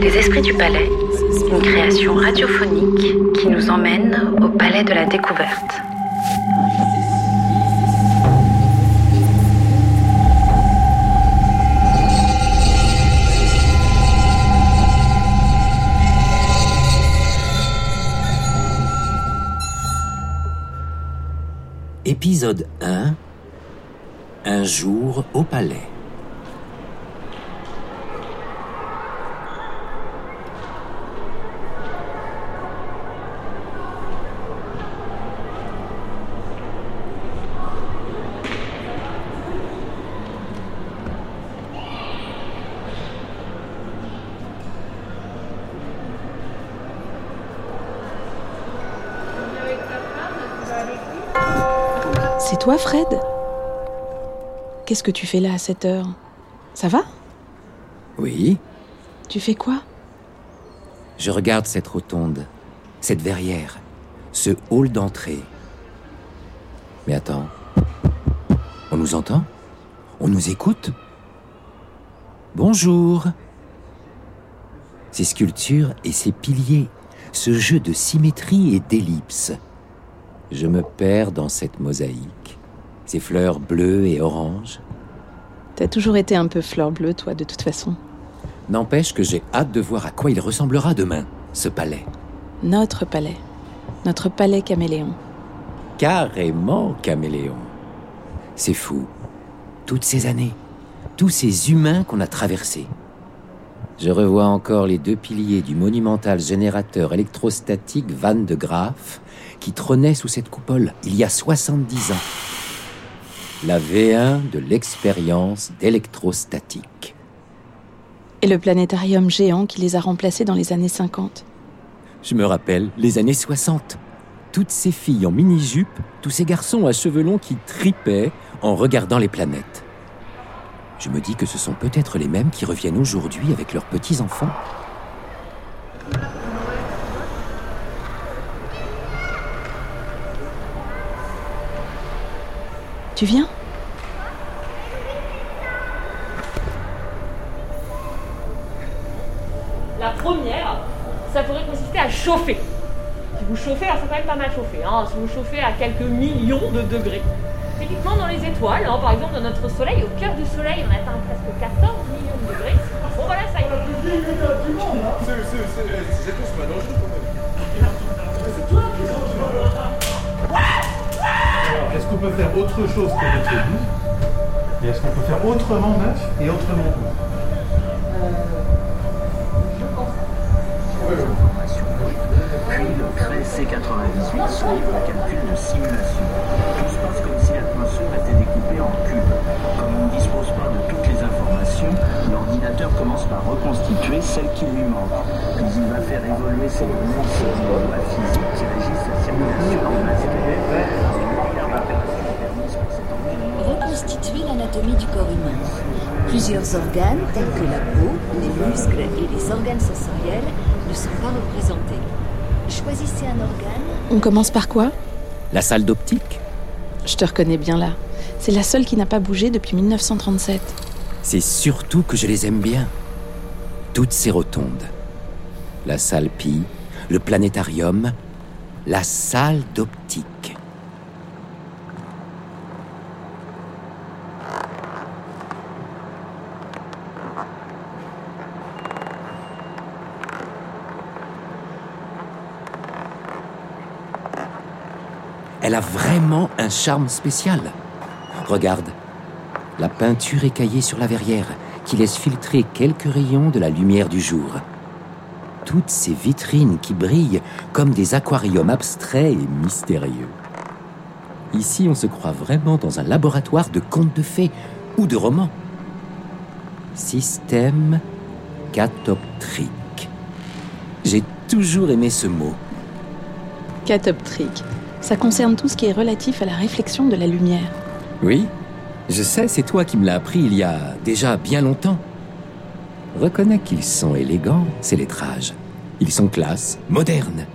Les Esprits du Palais, une création radiophonique qui nous emmène au Palais de la Découverte. Épisode 1 Un jour au palais. C'est toi, Fred? Qu'est-ce que tu fais là à cette heure? Ça va? Oui, Tu fais quoi? Je regarde cette rotonde, cette verrière, ce hall d'entrée. Mais attends, on nous entend? On nous écoute? Bonjour. Ces sculptures et ces piliers, ce jeu de symétrie et d'ellipse. Je me perds dans cette mosaïque, ces fleurs bleues et oranges. T'as toujours été un peu fleur bleue, toi, de toute façon. N'empêche que j'ai hâte de voir à quoi il ressemblera demain, ce palais. Notre palais. Notre palais caméléon. Carrément caméléon. C'est fou. Toutes ces années, tous ces humains qu'on a traversés. Je revois encore les deux piliers du monumental générateur électrostatique Van de Graaf qui trônait sous cette coupole il y a 70 ans. La V1 de l'expérience d'électrostatique. Et le planétarium géant qui les a remplacés dans les années 50. Je me rappelle les années 60. Toutes ces filles en mini-jupe, tous ces garçons à cheveux longs qui tripaient en regardant les planètes. Je me dis que ce sont peut-être les mêmes qui reviennent aujourd'hui avec leurs petits-enfants. Tu viens? La première, ça pourrait consister à chauffer. Si vous chauffez, alors c'est quand même pas mal chauffé. Hein. Si vous chauffez à quelques millions de degrés. Typiquement dans les étoiles, hein, par exemple dans notre Soleil, au cœur du Soleil, on atteint presque 14 millions de degrés. Bon voilà, ça y est. Alors, est-ce qu'on peut faire autre chose que notre vie? Et est-ce qu'on peut faire autrement neuf et autrement beau Puis le 13 C98 se livre au calcul de simulation. Tout se passe comme si l'atmosphère était découpée en cubes. Comme on ne dispose pas de toutes les informations, l'ordinateur commence par reconstituer celles qui lui manquent. Puis il va faire évoluer ces données selon les lois physiques qui régissent la circulation en reconstituer l'anatomie du corps humain. Plusieurs organes, tels que la peau, les muscles et les organes sensoriels, ne sont pas représentés. Choisissez un organe. On commence par quoi? La salle d'optique Je te reconnais bien là. C'est la seule qui n'a pas bougé depuis 1937. C'est surtout que je les aime bien. Toutes ces rotondes. La salle Pi, le planétarium, la salle d'optique. Elle a vraiment un charme spécial. Regarde, la peinture écaillée sur la verrière qui laisse filtrer quelques rayons de la lumière du jour. Toutes ces vitrines qui brillent comme des aquariums abstraits et mystérieux. Ici, on se croit vraiment dans un laboratoire de contes de fées ou de romans. Système catoptrique. J'ai toujours aimé ce mot. Catoptrique. Ça concerne tout ce qui est relatif à la réflexion de la lumière. Oui, je sais, c'est toi qui me l'as appris il y a déjà bien longtemps. Reconnais qu'ils sont élégants, ces lettrages. Ils sont classe, modernes.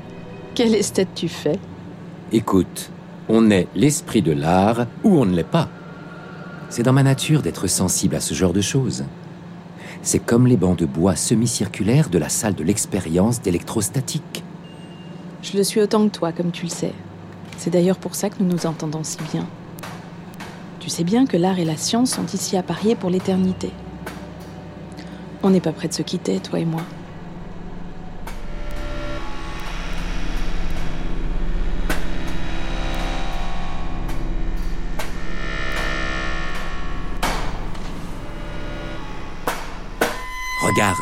Quelle esthète tu fais? Écoute, on est l'esprit de l'art ou on ne l'est pas. C'est dans ma nature d'être sensible à ce genre de choses. C'est comme les bancs de bois semi-circulaires de la salle de l'expérience d'électrostatique. Je le suis autant que toi, comme tu le sais. C'est d'ailleurs pour ça que nous nous entendons si bien. Tu sais bien que l'art et la science sont ici à parier pour l'éternité. On n'est pas près de se quitter, toi et moi. Regarde,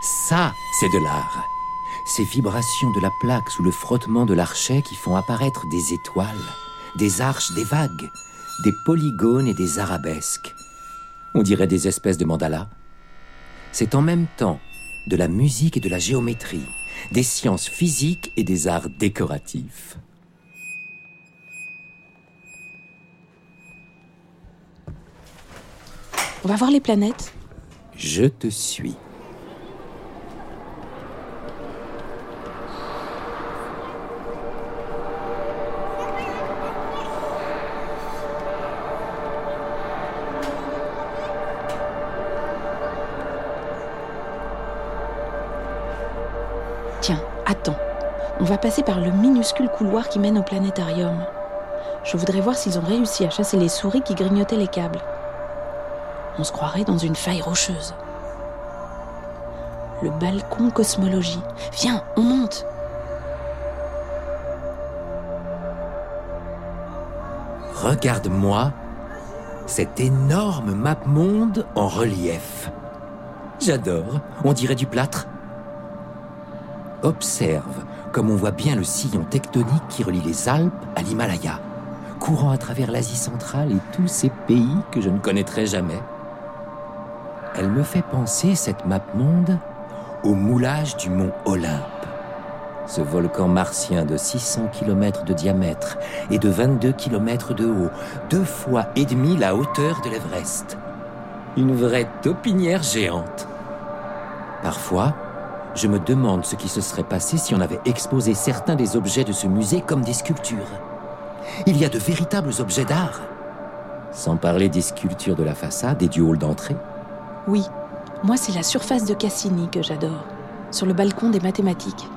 ça, c'est de l'art. Ces vibrations de la plaque sous le frottement de l'archet qui font apparaître des étoiles, des arches, des vagues, des polygones et des arabesques. On dirait des espèces de mandalas. C'est en même temps de la musique et de la géométrie, des sciences physiques et des arts décoratifs. On va voir les planètes Je te suis. Attends. On va passer par le minuscule couloir qui mène au planétarium. Je voudrais voir s'ils ont réussi à chasser les souris qui grignotaient les câbles. On se croirait dans une faille rocheuse. Le balcon cosmologie. Viens, on monte. Regarde-moi cet énorme map monde en relief. J'adore, on dirait du plâtre. Observe comme on voit bien le sillon tectonique qui relie les Alpes à l'Himalaya, courant à travers l'Asie centrale et tous ces pays que je ne connaîtrai jamais. Elle me fait penser, cette map monde, au moulage du mont Olympe. Ce volcan martien de 600 km de diamètre et de 22 km de haut, deux fois et demi la hauteur de l'Everest. Une vraie taupinière géante. Parfois, je me demande ce qui se serait passé si on avait exposé certains des objets de ce musée comme des sculptures. Il y a de véritables objets d'art. Sans parler des sculptures de la façade et du hall d'entrée. Oui, moi c'est la surface de Cassini que j'adore, sur le balcon des mathématiques.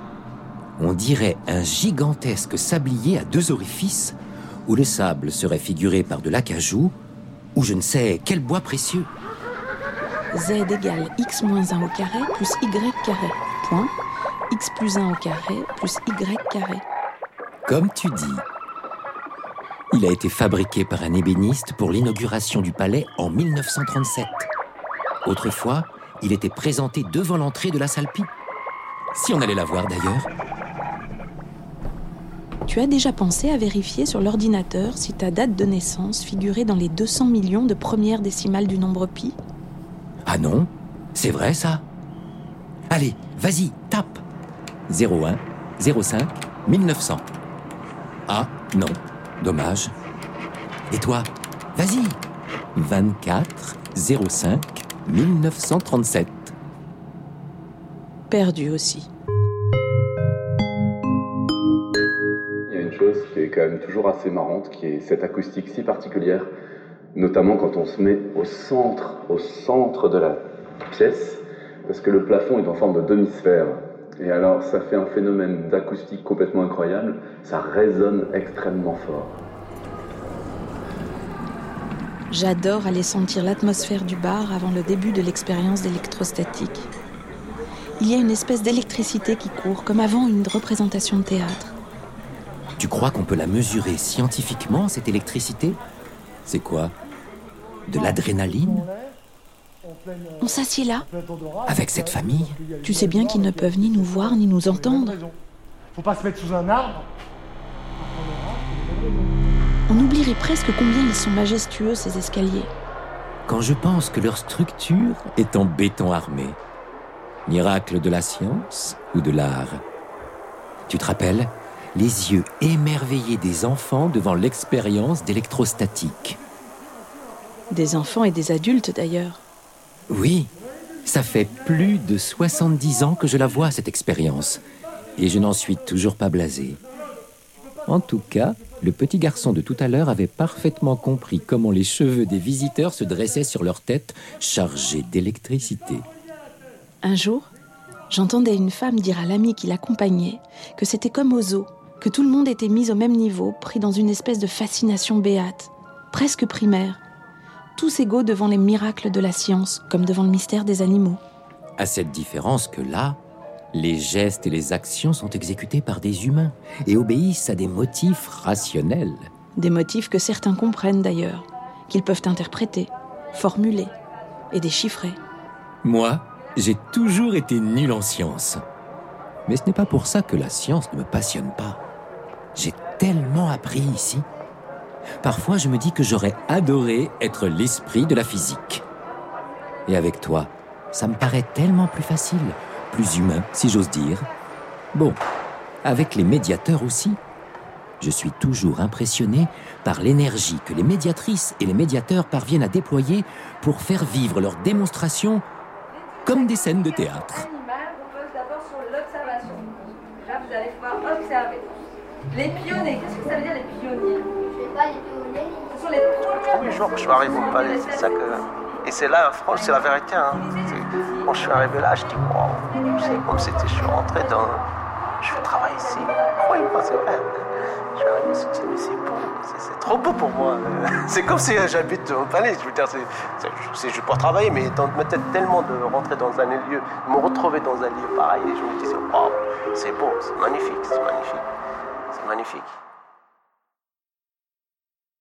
On dirait un gigantesque sablier à deux orifices, où le sable serait figuré par de l'acajou, ou je ne sais quel bois précieux. Z égale x moins 1 au carré plus y carré. Point. x plus 1 au carré plus y carré. Comme tu dis. Il a été fabriqué par un ébéniste pour l'inauguration du palais en 1937. Autrefois, il était présenté devant l'entrée de la salle Pi. Si on allait la voir d'ailleurs. Tu as déjà pensé à vérifier sur l'ordinateur si ta date de naissance figurait dans les 200 millions de premières décimales du nombre pi? Ah non C'est vrai ça Allez, vas-y, tape 01 05 1900. Ah, non, dommage. Et toi Vas-y 24 05 1937. Perdu aussi. Il y a une chose qui est quand même toujours assez marrante, qui est cette acoustique si particulière, notamment quand on se met au centre, au centre de la pièce, parce que le plafond est en forme de demi-sphère. Et alors, ça fait un phénomène d'acoustique complètement incroyable, ça résonne extrêmement fort. J'adore aller sentir l'atmosphère du bar avant le début de l'expérience d'électrostatique. Il y a une espèce d'électricité qui court, comme avant une représentation de théâtre. Tu crois qu'on peut la mesurer scientifiquement, cette électricité? C'est quoi? De l'adrénaline? On s'assied là Avec cette famille Tu sais bien qu'ils ne peuvent ni nous voir ni nous entendre. Faut pas se mettre sous un arbre. On oublierait presque combien ils sont majestueux, ces escaliers. Quand je pense que leur structure est en béton armé. Miracle de la science ou de l'art Tu te rappelles? Les yeux émerveillés des enfants devant l'expérience d'électrostatique. Des enfants et des adultes d'ailleurs. Oui, ça fait plus de 70 ans que je la vois, cette expérience. Et je n'en suis toujours pas blasé. En tout cas, Le petit garçon de tout à l'heure avait parfaitement compris comment les cheveux des visiteurs se dressaient sur leur tête, chargés d'électricité. Un jour, j'entendais une femme dire à l'ami qui l'accompagnait que c'était comme aux zoo, que tout le monde était mis au même niveau, pris dans une espèce de fascination béate, presque primaire, tous égaux devant les miracles de la science, comme devant le mystère des animaux. À cette différence que là, les gestes et les actions sont exécutés par des humains et obéissent à des motifs rationnels. Des motifs que certains comprennent d'ailleurs, qu'ils peuvent interpréter, formuler et déchiffrer. Moi, j'ai toujours été nul en science. Mais ce n'est pas pour ça que la science ne me passionne pas. J'ai tellement appris ici. Parfois, je me dis que j'aurais adoré être l'esprit de la physique. Et avec toi, ça me paraît tellement plus facile, plus humain, si j'ose dire. Bon, avec les médiateurs aussi. Je suis toujours impressionné par l'énergie que les médiatrices et les médiateurs parviennent à déployer pour faire vivre leurs démonstrations comme des scènes de théâtre. Les pionniers, qu'est-ce que ça veut dire les pionniers? Pas, premiers. Premier jour que je suis arrivé au palais, c'est ça que. Et c'est là, franchement, c'est la vérité. Hein. Quand je suis arrivé là, je dis, waouh, c'est comme c'était, je suis rentré dans. Je fais travail ici. Incroyable, c'est vrai. Je suis arrivé, je mais c'est beau, c'est- trop beau pour moi. C'est comme si euh, j'habite au palais, je veux dire, c'est juste pour travailler, mais dans ma tête tellement de rentrer dans un lieu, de me retrouver dans un lieu pareil, et je me disais, waouh, c'est beau, c'est magnifique, c'est magnifique, c'est magnifique.